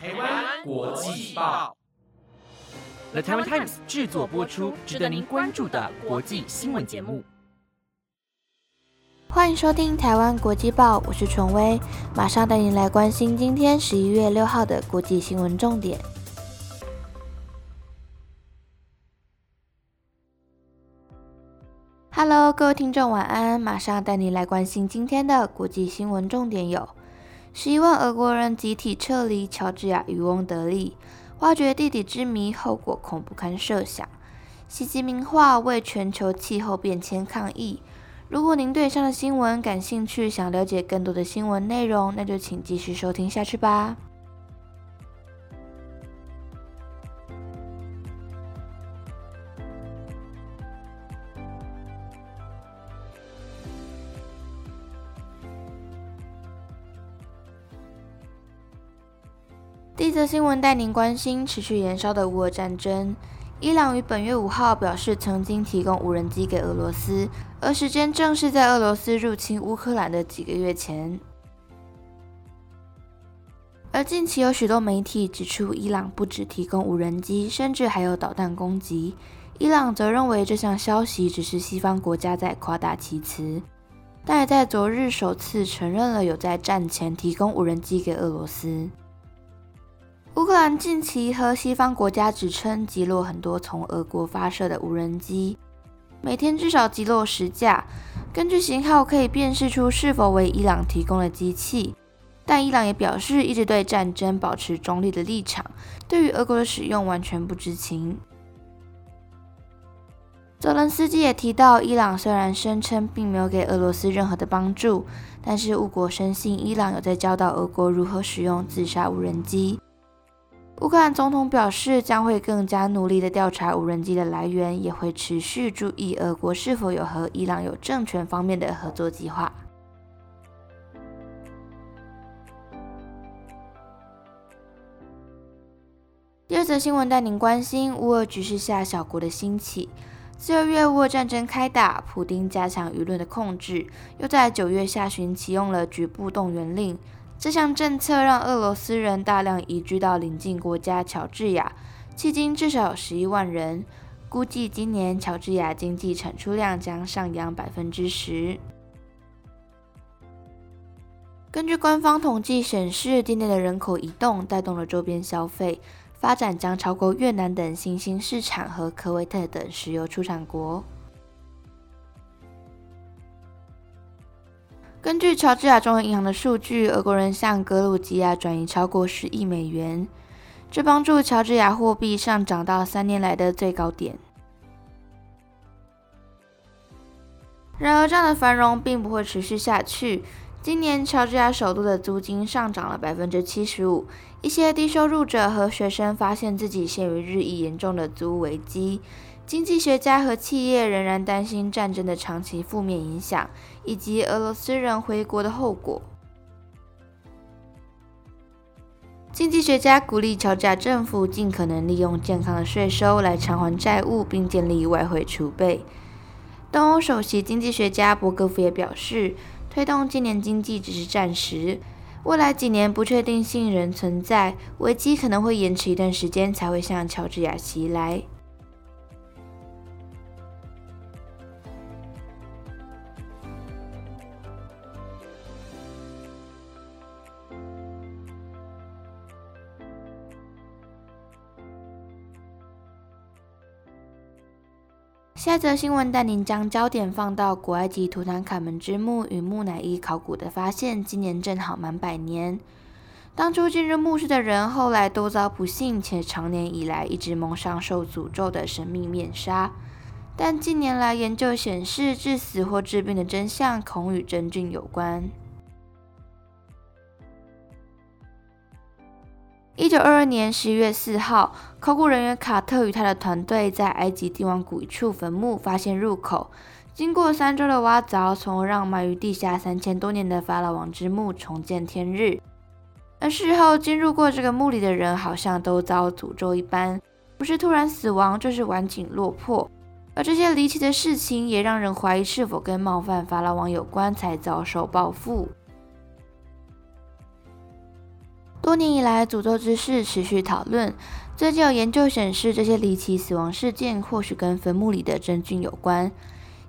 台湾国际报，The Taiwan Times 制作播出，值得您关注的国际新闻节目。欢迎收听台湾国际报，我是纯威，马上带您来关心今天十一月六号的国际新闻重点。Hello，各位听众，晚安！马上带你来关心今天的国际新闻重点有：十一万俄国人集体撤离乔治亚渔翁得利，挖掘地底之谜，后果恐不堪设想。袭击名画为全球气候变迁抗议。如果您对以上的新闻感兴趣，想了解更多的新闻内容，那就请继续收听下去吧。一则新闻带您关心持续燃烧的乌俄战争。伊朗于本月五号表示，曾经提供无人机给俄罗斯，而时间正是在俄罗斯入侵乌克兰的几个月前。而近期有许多媒体指出，伊朗不只提供无人机，甚至还有导弹攻击。伊朗则认为这项消息只是西方国家在夸大其词，但也在昨日首次承认了有在战前提供无人机给俄罗斯。乌克兰近期和西方国家指称击落很多从俄国发射的无人机，每天至少击落十架。根据型号可以辨识出是否为伊朗提供的机器，但伊朗也表示一直对战争保持中立的立场，对于俄国的使用完全不知情。泽伦斯基也提到，伊朗虽然声称并没有给俄罗斯任何的帮助，但是乌国深信伊朗有在教导俄国如何使用自杀无人机。乌克兰总统表示，将会更加努力地调查无人机的来源，也会持续注意俄国是否有和伊朗有政权方面的合作计划。第二则新闻带您关心乌俄局势下小国的兴起。自二月乌俄战争开打，普丁加强舆论的控制，又在九月下旬启用了局部动员令。这项政策让俄罗斯人大量移居到邻近国家乔治亚，迄今至少有十一万人。估计今年乔治亚经济产出量将上扬百分之十。根据官方统计显示，境内的人口移动带动了周边消费发展，将超过越南等新兴市场和科威特等石油出产国。根据乔治亚中央银行的数据，俄国人向格鲁吉亚转移超过十亿美元，这帮助乔治亚货币上涨到三年来的最高点。然而，这样的繁荣并不会持续下去。今年，乔治亚首都的租金上涨了百分之七十五，一些低收入者和学生发现自己陷于日益严重的租屋危机。经济学家和企业仍然担心战争的长期负面影响，以及俄罗斯人回国的后果。经济学家鼓励乔治亚政府尽可能利用健康的税收来偿还债务，并建立外汇储备。东欧首席经济学家博格夫也表示，推动今年经济只是暂时，未来几年不确定性仍存在，危机可能会延迟一段时间才会向乔治亚袭来。下则新闻带您将焦点放到古埃及图坦卡门之墓与木乃伊考古的发现，今年正好满百年。当初进入墓室的人，后来都遭不幸且长年以来一直蒙上受诅咒的神秘面纱。但近年来研究显示，致死或致病的真相恐与真菌有关。一九二二年十一月四号，考古人员卡特与他的团队在埃及帝王谷一处坟墓发现入口。经过三周的挖凿，从而让埋于地下三千多年的法老王之墓重见天日。而事后进入过这个墓里的人，好像都遭诅咒一般，不是突然死亡，就是晚景落魄。而这些离奇的事情，也让人怀疑是否跟冒犯法老王有关，才遭受报复。多年以来，诅咒之事持续讨论。最近有研究显示，这些离奇死亡事件或许跟坟墓里的真菌有关。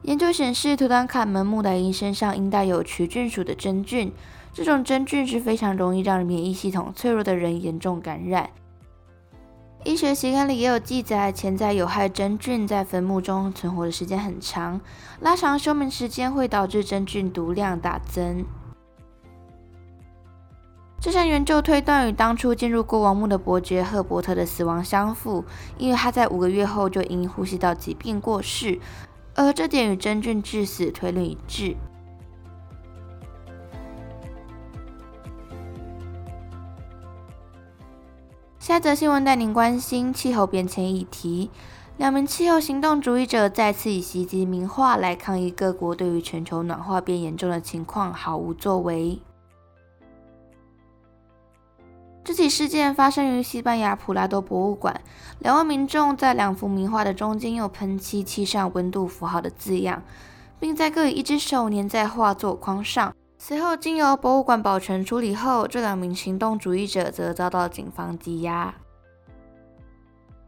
研究显示，图坦卡门木乃伊身上应带有曲菌属的真菌，这种真菌是非常容易让免疫系统脆弱的人严重感染。医学期刊里也有记载，潜在有害真菌在坟墓中存活的时间很长，拉长休眠时间会导致真菌毒量大增。这项研究推断与当初进入国王墓的伯爵赫伯特的死亡相符，因为他在五个月后就因呼吸道疾病过世。而这点与真菌致死推论一致。下则新闻带您关心气候变迁议题。两名气候行动主义者再次以袭击名画来抗议各国对于全球暖化变严重的情况毫无作为。这起事件发生于西班牙普拉多博物馆，两位民众在两幅名画的中间用喷漆漆上温度符号的字样，并在各以一只手粘在画作框上。随后经由博物馆保存处理后，这两名行动主义者则遭到警方羁押。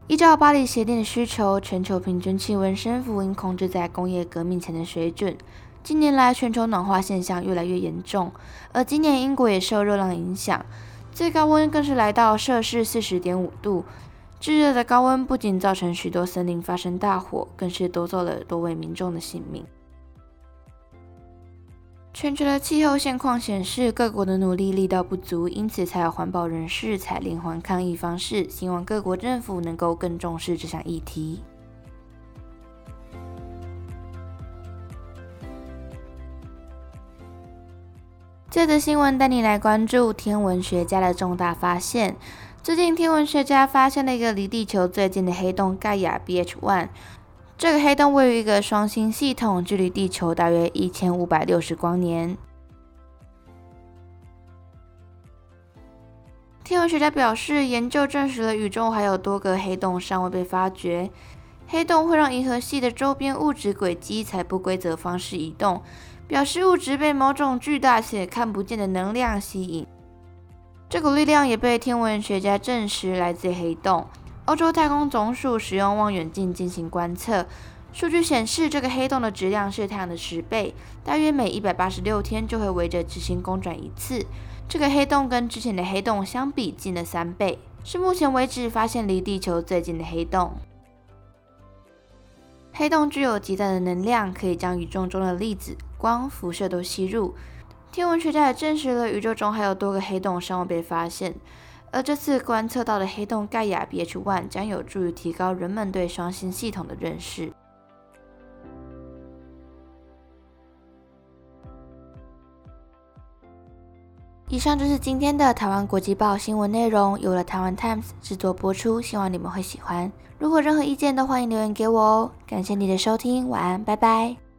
依照巴黎协定的需求，全球平均气温升幅应控制在工业革命前的水准。近年来，全球暖化现象越来越严重，而今年英国也受热浪影响。最高温更是来到摄氏四十点五度，炙热的高温不仅造成许多森林发生大火，更是夺走了多位民众的性命。全球的气候现况显示，各国的努力力道不足，因此才有环保人士采连环抗议方式，希望各国政府能够更重视这项议题。这则新闻带你来关注天文学家的重大发现。最近，天文学家发现了一个离地球最近的黑洞盖亚 BH1。这个黑洞位于一个双星系统，距离地球大约一千五百六十光年。天文学家表示，研究证实了宇宙还有多个黑洞尚未被发掘。黑洞会让银河系的周边物质轨迹采不规则方式移动。表示物质被某种巨大且看不见的能量吸引，这股力量也被天文学家证实来自黑洞。欧洲太空总署使用望远镜进行观测，数据显示这个黑洞的质量是太阳的十倍，大约每一百八十六天就会围着执行公转一次。这个黑洞跟之前的黑洞相比近了三倍，是目前为止发现离地球最近的黑洞。黑洞具有极大的能量，可以将宇宙中的粒子。光辐射都吸入，天文学家也证实了宇宙中还有多个黑洞尚未被发现，而这次观测到的黑洞盖亚 BH1 将有助于提高人们对双星系统的认识。以上就是今天的台湾国际报新闻内容，由了台湾 Times 制作播出，希望你们会喜欢。如果任何意见都欢迎留言给我哦。感谢你的收听，晚安，拜拜。